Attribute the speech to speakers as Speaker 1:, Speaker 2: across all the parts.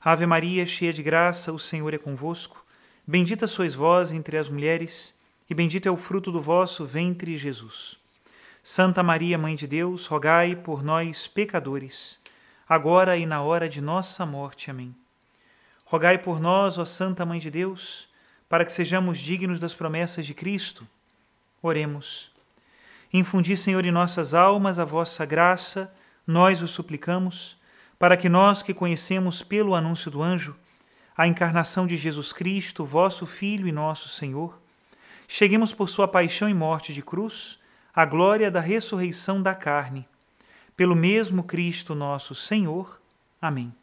Speaker 1: Ave Maria, cheia de graça, o Senhor é convosco. Bendita sois vós entre as mulheres, e bendito é o fruto do vosso ventre, Jesus. Santa Maria, Mãe de Deus, rogai por nós, pecadores, agora e na hora de nossa morte. Amém. Rogai por nós, ó Santa Mãe de Deus, para que sejamos dignos das promessas de Cristo. Oremos. Infundi, Senhor, em nossas almas a vossa graça, nós o suplicamos para que nós que conhecemos pelo anúncio do anjo a encarnação de Jesus Cristo, vosso Filho e nosso Senhor, cheguemos por sua paixão e morte de cruz à glória da ressurreição da carne. Pelo mesmo Cristo nosso Senhor. Amém.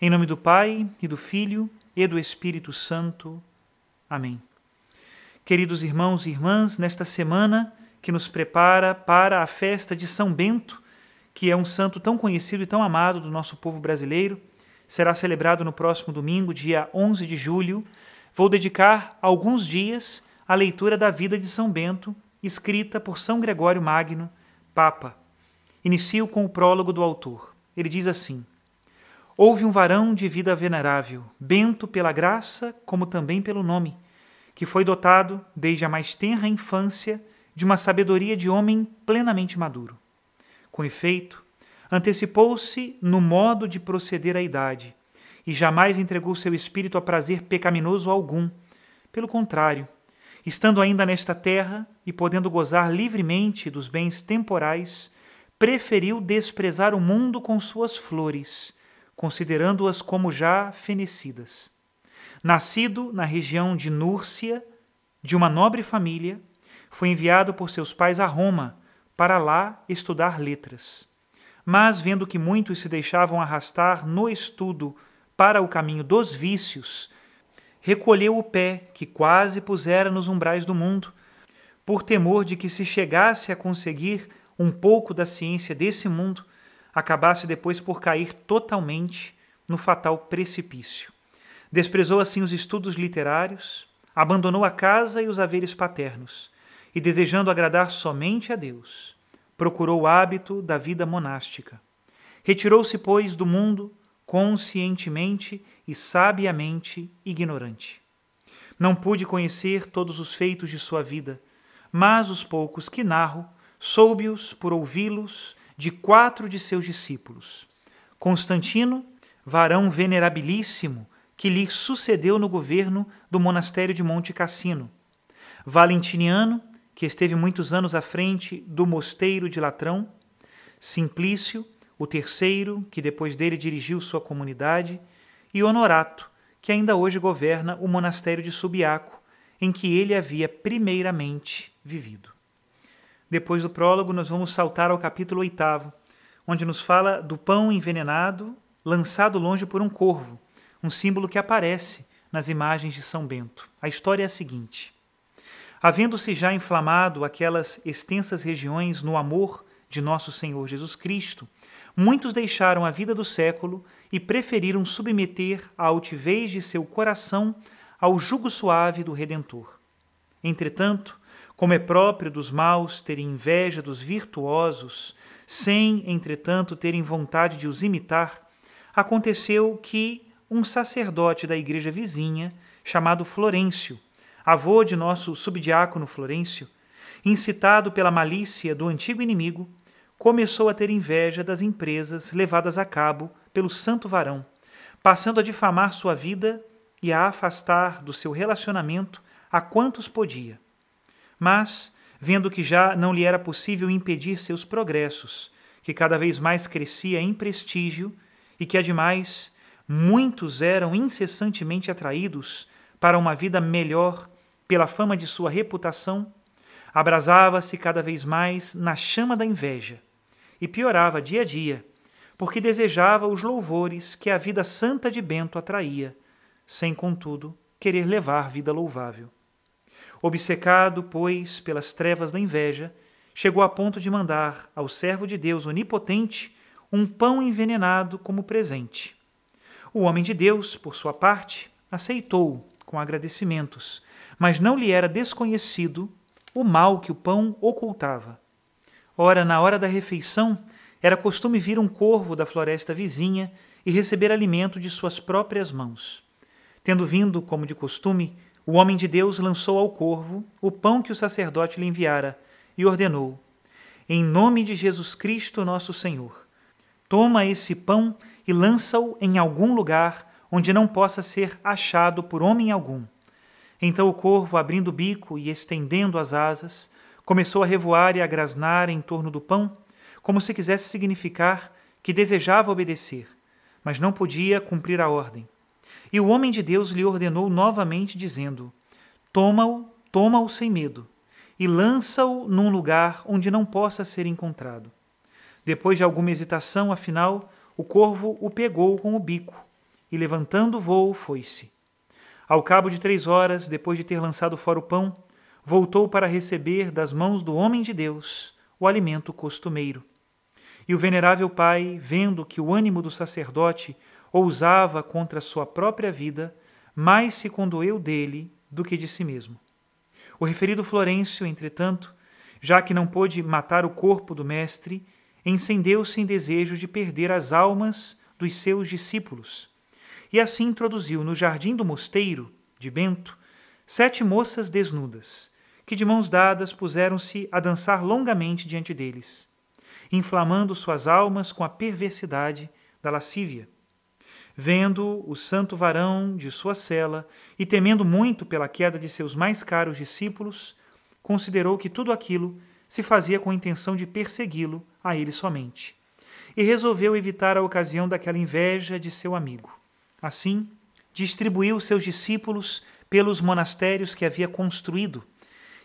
Speaker 1: Em nome do Pai, e do Filho, e do Espírito Santo. Amém. Queridos irmãos e irmãs, nesta semana que nos prepara para a festa de São Bento, que é um santo tão conhecido e tão amado do nosso povo brasileiro, será celebrado no próximo domingo, dia 11 de julho. Vou dedicar alguns dias à leitura da vida de São Bento, escrita por São Gregório Magno, Papa. Inicio com o prólogo do autor. Ele diz assim: Houve um varão de vida venerável, Bento pela graça, como também pelo nome, que foi dotado, desde a mais tenra infância, de uma sabedoria de homem plenamente maduro. Com efeito, antecipou-se no modo de proceder à idade e jamais entregou seu espírito a prazer pecaminoso algum. Pelo contrário, estando ainda nesta terra e podendo gozar livremente dos bens temporais, preferiu desprezar o mundo com suas flores, considerando-as como já fenecidas. Nascido na região de Núrcia, de uma nobre família, foi enviado por seus pais a Roma para lá estudar letras. Mas, vendo que muitos se deixavam arrastar no estudo para o caminho dos vícios, recolheu o pé que quase pusera nos umbrais do mundo, por temor de que, se chegasse a conseguir um pouco da ciência desse mundo, acabasse depois por cair totalmente no fatal precipício. Desprezou assim os estudos literários, abandonou a casa e os haveres paternos e, desejando agradar somente a Deus, procurou o hábito da vida monástica. Retirou-se, pois, do mundo conscientemente e sabiamente ignorante. Não pude conhecer todos os feitos de sua vida, mas os poucos que narro, soube-os por ouvi-los de quatro de seus discípulos. Constantino, varão venerabilíssimo, que lhe sucedeu no governo do monastério de Monte Cassino. Valentiniano, que esteve muitos anos à frente do mosteiro de Latrão, Simplício, o terceiro, que depois dele dirigiu sua comunidade, e Honorato, que ainda hoje governa o monastério de Subiaco, em que ele havia primeiramente vivido. Depois do prólogo, nós vamos saltar ao capítulo oitavo, onde nos fala do pão envenenado lançado longe por um corvo, um símbolo que aparece nas imagens de São Bento. A história é a seguinte: Havendo-se já inflamado aquelas extensas regiões no amor de nosso Senhor Jesus Cristo, muitos deixaram a vida do século e preferiram submeter a altivez de seu coração ao jugo suave do Redentor. Entretanto, como é próprio dos maus terem inveja dos virtuosos, sem, entretanto, terem vontade de os imitar, aconteceu que um sacerdote da igreja vizinha, chamado Florêncio, avô de nosso subdiácono Florêncio, incitado pela malícia do antigo inimigo, começou a ter inveja das empresas levadas a cabo pelo santo varão, passando a difamar sua vida e a afastar do seu relacionamento a quantos podia. Mas, vendo que já não lhe era possível impedir seus progressos, que cada vez mais crescia em prestígio e que, ademais, muitos eram incessantemente atraídos para uma vida melhor pela fama de sua reputação, abrasava-se cada vez mais na chama da inveja e piorava dia a dia, porque desejava os louvores que a vida santa de Bento atraía, sem, contudo, querer levar vida louvável. Obcecado, pois, pelas trevas da inveja, chegou a ponto de mandar ao servo de Deus onipotente um pão envenenado como presente. O homem de Deus, por sua parte, aceitou com agradecimentos, mas não lhe era desconhecido o mal que o pão ocultava. Ora, na hora da refeição, era costume vir um corvo da floresta vizinha e receber alimento de suas próprias mãos. Tendo vindo, como de costume, o homem de Deus lançou ao corvo o pão que o sacerdote lhe enviara e ordenou: Em nome de Jesus Cristo, nosso Senhor, toma esse pão e lança-o em algum lugar onde não possa ser achado por homem algum. Então o corvo, abrindo o bico e estendendo as asas, começou a revoar e a grasnar em torno do pão, como se quisesse significar que desejava obedecer, mas não podia cumprir a ordem. E o homem de Deus lhe ordenou novamente, dizendo: Toma-o, toma-o sem medo, e lança-o num lugar onde não possa ser encontrado. Depois de alguma hesitação, afinal, o corvo o pegou com o bico, e levantando o voo, foi-se. Ao cabo de três horas, depois de ter lançado fora o pão, voltou para receber das mãos do homem de Deus o alimento costumeiro. E o venerável pai, vendo que o ânimo do sacerdote ousava contra sua própria vida, mais se condoeu dele do que de si mesmo. O referido Florencio, entretanto, já que não pôde matar o corpo do mestre, encendeu-se em desejo de perder as almas dos seus discípulos, e assim introduziu no jardim do mosteiro de Bento sete moças desnudas, que de mãos dadas puseram-se a dançar longamente diante deles, inflamando suas almas com a perversidade da lascívia. Vendo o santo varão de sua cela e temendo muito pela queda de seus mais caros discípulos, considerou que tudo aquilo se fazia com a intenção de persegui-lo a ele somente, e resolveu evitar a ocasião daquela inveja de seu amigo. Assim, distribuiu seus discípulos pelos monastérios que havia construído,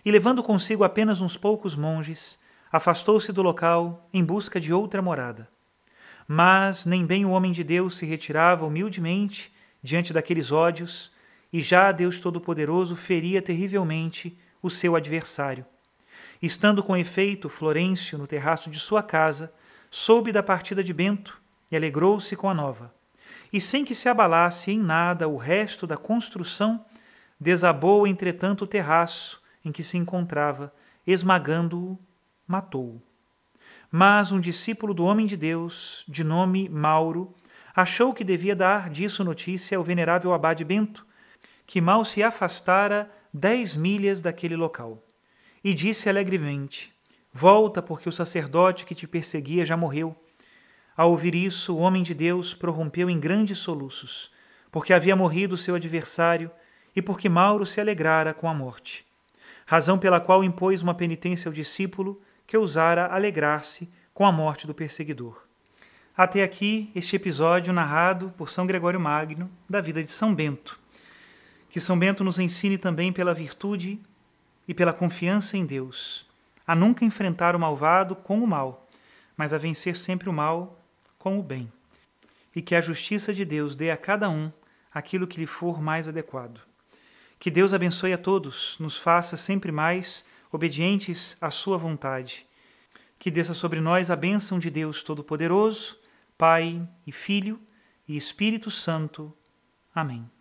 Speaker 1: e levando consigo apenas uns poucos monges, afastou-se do local em busca de outra morada. Mas nem bem o homem de Deus se retirava humildemente diante daqueles ódios, e já Deus Todo-Poderoso feria terrivelmente o seu adversário. Estando com efeito Florencio no terraço de sua casa, soube da partida de Bento e alegrou-se com a nova. E sem que se abalasse em nada o resto da construção, desabou entretanto o terraço em que se encontrava, esmagando-o, matou-o. Mas um discípulo do homem de Deus, de nome Mauro, achou que devia dar disso notícia ao venerável abade Bento, que mal se afastara dez milhas daquele local. E disse alegremente: Volta, porque o sacerdote que te perseguia já morreu. Ao ouvir isso, o homem de Deus prorrompeu em grandes soluços, porque havia morrido seu adversário e porque Mauro se alegrara com a morte. Razão pela qual impôs uma penitência ao discípulo que ousara alegrar-se com a morte do perseguidor. Até aqui este episódio narrado por São Gregório Magno da vida de São Bento. Que São Bento nos ensine também pela virtude e pela confiança em Deus a nunca enfrentar o malvado com o mal, mas a vencer sempre o mal com o bem. E que a justiça de Deus dê a cada um aquilo que lhe for mais adequado. Que Deus abençoe a todos, nos faça sempre mais obedientes à Sua vontade. Que desça sobre nós a bênção de Deus Todo-Poderoso, Pai e Filho e Espírito Santo. Amém.